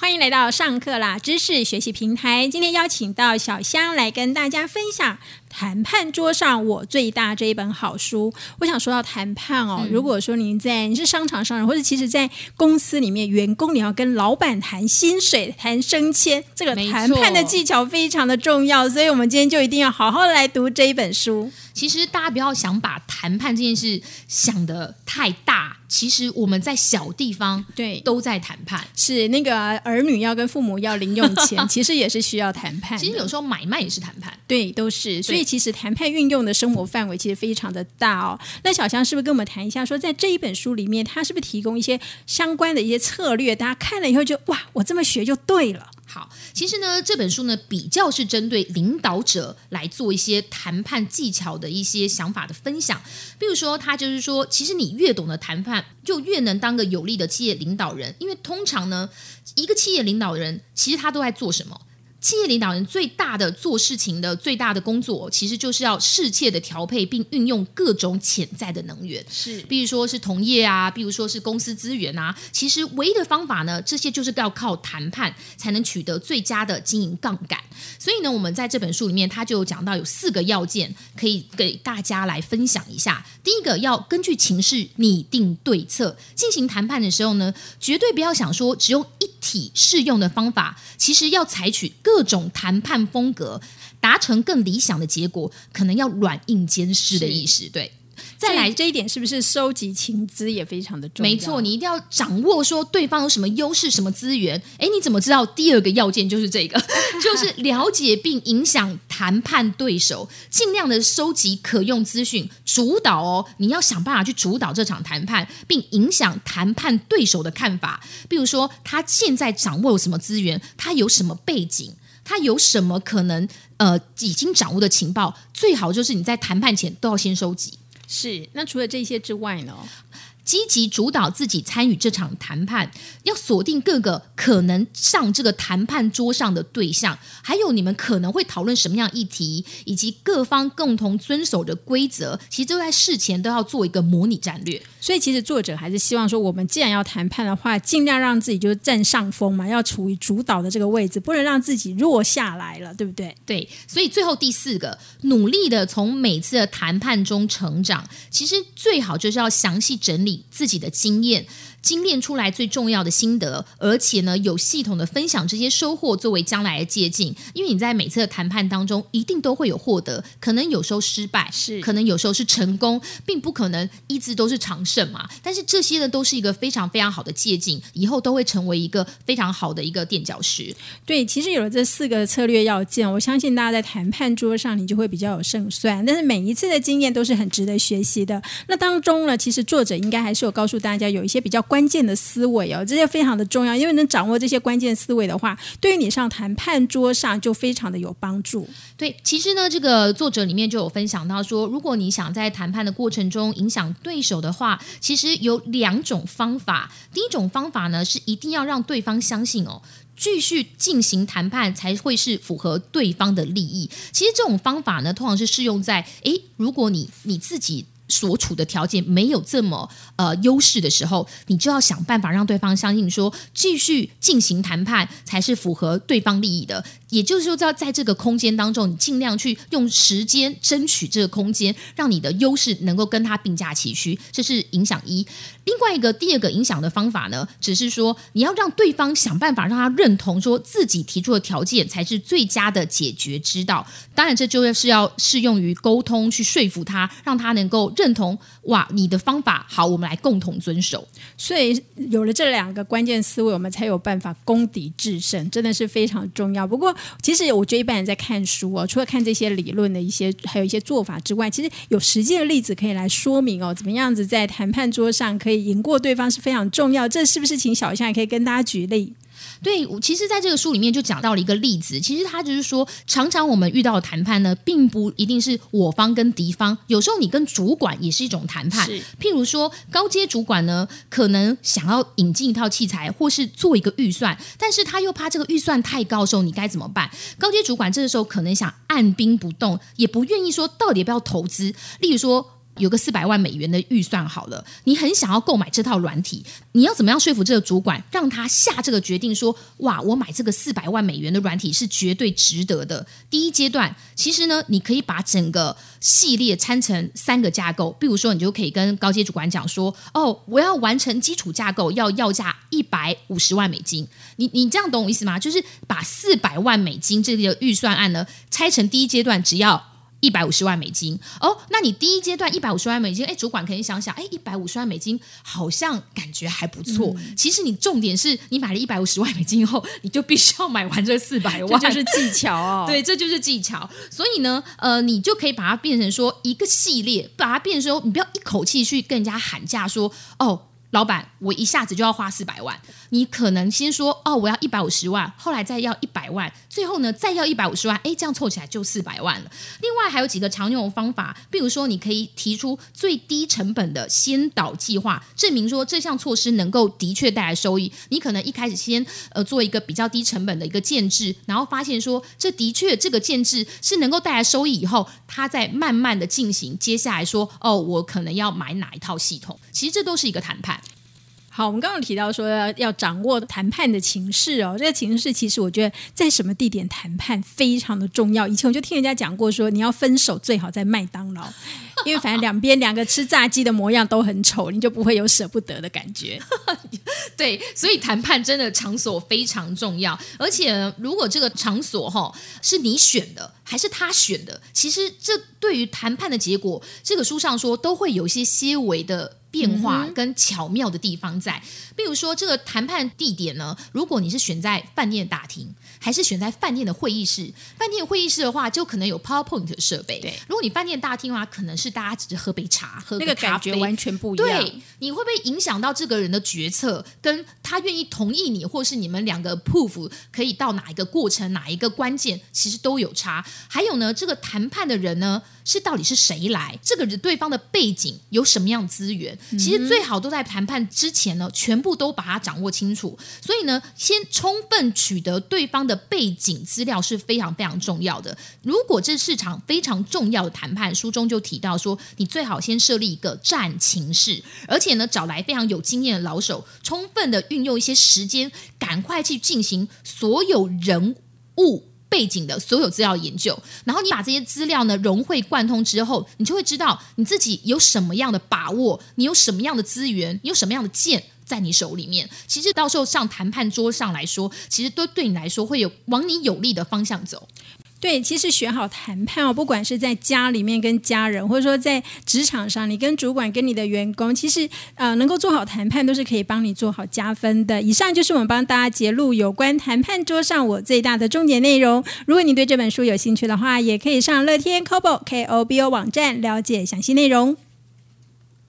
欢迎来到上课啦知识学习平台。今天邀请到小香来跟大家分享《谈判桌上我最大》这一本好书。我想说到谈判哦，如果说您在你是商场商人，或者其实在公司里面，员工你要跟老板谈薪水、谈升迁，这个谈判的技巧非常的重要。所以，我们今天就一定要好好来读这一本书。其实大家不要想把谈判这件事想的太大，其实我们在小地方对，都在谈判。是那个儿女要跟父母要零用钱，其实也是需要谈判。其实有时候买卖也是谈判。对，都是。所以其实谈判运用的生活范围其实非常的大哦。那小香是不是跟我们谈一下，说在这一本书里面，他是不是提供一些相关的一些策略？大家看了以后就哇，我这么学就对了。好，其实呢，这本书呢比较是针对领导者来做一些谈判技巧的一些想法的分享。比如说，他就是说，其实你越懂得谈判，就越能当个有力的企业领导人。因为通常呢，一个企业领导人其实他都在做什么？企业领导人最大的做事情的最大的工作，其实就是要适切的调配并运用各种潜在的能源。是比如说是同业啊，比如说是公司资源啊，其实唯一的方法呢，这些就是要靠谈判才能取得最佳的经营杠杆。所以呢，我们在这本书里面，他就有讲到有四个要件，可以给大家来分享一下。第一个，要根据情势拟定对策。进行谈判的时候呢，绝对不要想说只用一体适用的方法，其实要采取各种谈判风格，达成更理想的结果，可能要软硬兼施的意思。对。再来这一点是不是收集情资也非常的重要？没错，你一定要掌握说对方有什么优势、什么资源。哎，你怎么知道？第二个要件就是这个，就是了解并影响谈判对手，尽量的收集可用资讯，主导哦。你要想办法去主导这场谈判，并影响谈判对手的看法。比如说，他现在掌握有什么资源，他有什么背景。他有什么可能呃已经掌握的情报？最好就是你在谈判前都要先收集。是。那除了这些之外呢？积极主导自己参与这场谈判，要锁定各个可能上这个谈判桌上的对象，还有你们可能会讨论什么样议题，以及各方共同遵守的规则，其实都在事前都要做一个模拟战略。所以其实作者还是希望说，我们既然要谈判的话，尽量让自己就是占上风嘛，要处于主导的这个位置，不能让自己弱下来了，对不对？对，所以最后第四个，努力的从每次的谈判中成长。其实最好就是要详细整理自己的经验，精炼出来最重要的心得，而且呢，有系统的分享这些收获，作为将来的借鉴。因为你在每次的谈判当中，一定都会有获得，可能有时候失败，是可能有时候是成功，并不可能一直都是常胜嘛。但是这些呢，都是一个非常非常好的借鉴，以后都会成为一个非常好的一个垫脚石。对，其实有了这四个策略要件，我相信大家在谈判桌上你就会比较有胜算。但是每一次的经验都是很值得学习的。那当中呢，其实作者应该还是有告诉大家有一些比较关键的思维哦，这些非常的重要，因为能掌握这些关键思维的话，对于你上谈判桌上就非常的有帮助。对，其实呢，这个作者里面就有分享到说，如果你想在谈判的过程中影响对手的话，其实有两种方法。第一种方法呢，是一定要让对方相信哦。继续进行谈判才会是符合对方的利益。其实这种方法呢，通常是适用在诶，如果你你自己所处的条件没有这么呃优势的时候，你就要想办法让对方相信说，继续进行谈判才是符合对方利益的。也就是说，在在这个空间当中，你尽量去用时间争取这个空间，让你的优势能够跟他并驾齐驱，这是影响一。另外一个第二个影响的方法呢，只是说你要让对方想办法让他认同，说自己提出的条件才是最佳的解决之道。当然，这就是要适用于沟通，去说服他，让他能够认同。哇，你的方法好，我们来共同遵守。所以有了这两个关键思维，我们才有办法攻敌制胜，真的是非常重要。不过，其实我觉得一般人在看书哦，除了看这些理论的一些，还有一些做法之外，其实有实际的例子可以来说明哦，怎么样子在谈判桌上可以赢过对方是非常重要。这是不是请小夏也可以跟大家举例？对，我其实在这个书里面就讲到了一个例子，其实他就是说，常常我们遇到的谈判呢，并不一定是我方跟敌方，有时候你跟主管也是一种谈判。譬如说，高阶主管呢，可能想要引进一套器材，或是做一个预算，但是他又怕这个预算太高的时候，你该怎么办？高阶主管这个时候可能想按兵不动，也不愿意说到底要不要投资。例如说。有个四百万美元的预算好了，你很想要购买这套软体，你要怎么样说服这个主管，让他下这个决定说，哇，我买这个四百万美元的软体是绝对值得的。第一阶段，其实呢，你可以把整个系列拆成三个架构，比如说，你就可以跟高阶主管讲说，哦，我要完成基础架构，要要价一百五十万美金。你你这样懂我意思吗？就是把四百万美金这个预算案呢，拆成第一阶段只要。一百五十万美金哦，那你第一阶段一百五十万美金，哎，主管肯定想想，哎，一百五十万美金好像感觉还不错。其实你重点是你买了一百五十万美金后，你就必须要买完这四百万，这就是技巧哦。对，这就是技巧。所以呢，呃，你就可以把它变成说一个系列，把它变成说，你不要一口气去跟人家喊价说，哦。老板，我一下子就要花四百万，你可能先说哦，我要一百五十万，后来再要一百万，最后呢再要一百五十万，哎，这样凑起来就四百万了。另外还有几个常用的方法，比如说你可以提出最低成本的先导计划，证明说这项措施能够的确带来收益。你可能一开始先呃做一个比较低成本的一个建制，然后发现说这的确这个建制是能够带来收益，以后它再慢慢的进行接下来说哦，我可能要买哪一套系统，其实这都是一个谈判。好，我们刚刚提到说要掌握谈判的情势哦，这个情势其实我觉得在什么地点谈判非常的重要。以前我就听人家讲过，说你要分手最好在麦当劳，因为反正两边两个吃炸鸡的模样都很丑，你就不会有舍不得的感觉。对，所以谈判真的场所非常重要，而且如果这个场所哈是你选的还是他选的，其实这对于谈判的结果，这个书上说都会有一些些微的。变化跟巧妙的地方在，比如说这个谈判地点呢，如果你是选在饭店大厅。还是选在饭店的会议室。饭店会议室的话，就可能有 PowerPoint 设备。对，如果你饭店大厅的话，可能是大家只是喝杯茶，喝那个感觉完全不一样。对，你会不会影响到这个人的决策？跟他愿意同意你，或是你们两个 proof 可以到哪一个过程，哪一个关键，其实都有差。还有呢，这个谈判的人呢，是到底是谁来？这个对方的背景有什么样资源？其实最好都在谈判之前呢，全部都把它掌握清楚。所以呢，先充分取得对方。的背景资料是非常非常重要的。如果这市场非常重要的谈判，书中就提到说，你最好先设立一个战情室，而且呢，找来非常有经验的老手，充充分的运用一些时间，赶快去进行所有人物背景的所有资料研究。然后你把这些资料呢融会贯通之后，你就会知道你自己有什么样的把握，你有什么样的资源，你有什么样的剑。在你手里面，其实到时候上谈判桌上来说，其实都对你来说会有往你有利的方向走。对，其实学好谈判哦，不管是在家里面跟家人，或者说在职场上，你跟主管、跟你的员工，其实呃，能够做好谈判，都是可以帮你做好加分的。以上就是我们帮大家揭露有关谈判桌上我最大的重点内容。如果你对这本书有兴趣的话，也可以上乐天 Kobo K O B O 网站了解详细内容。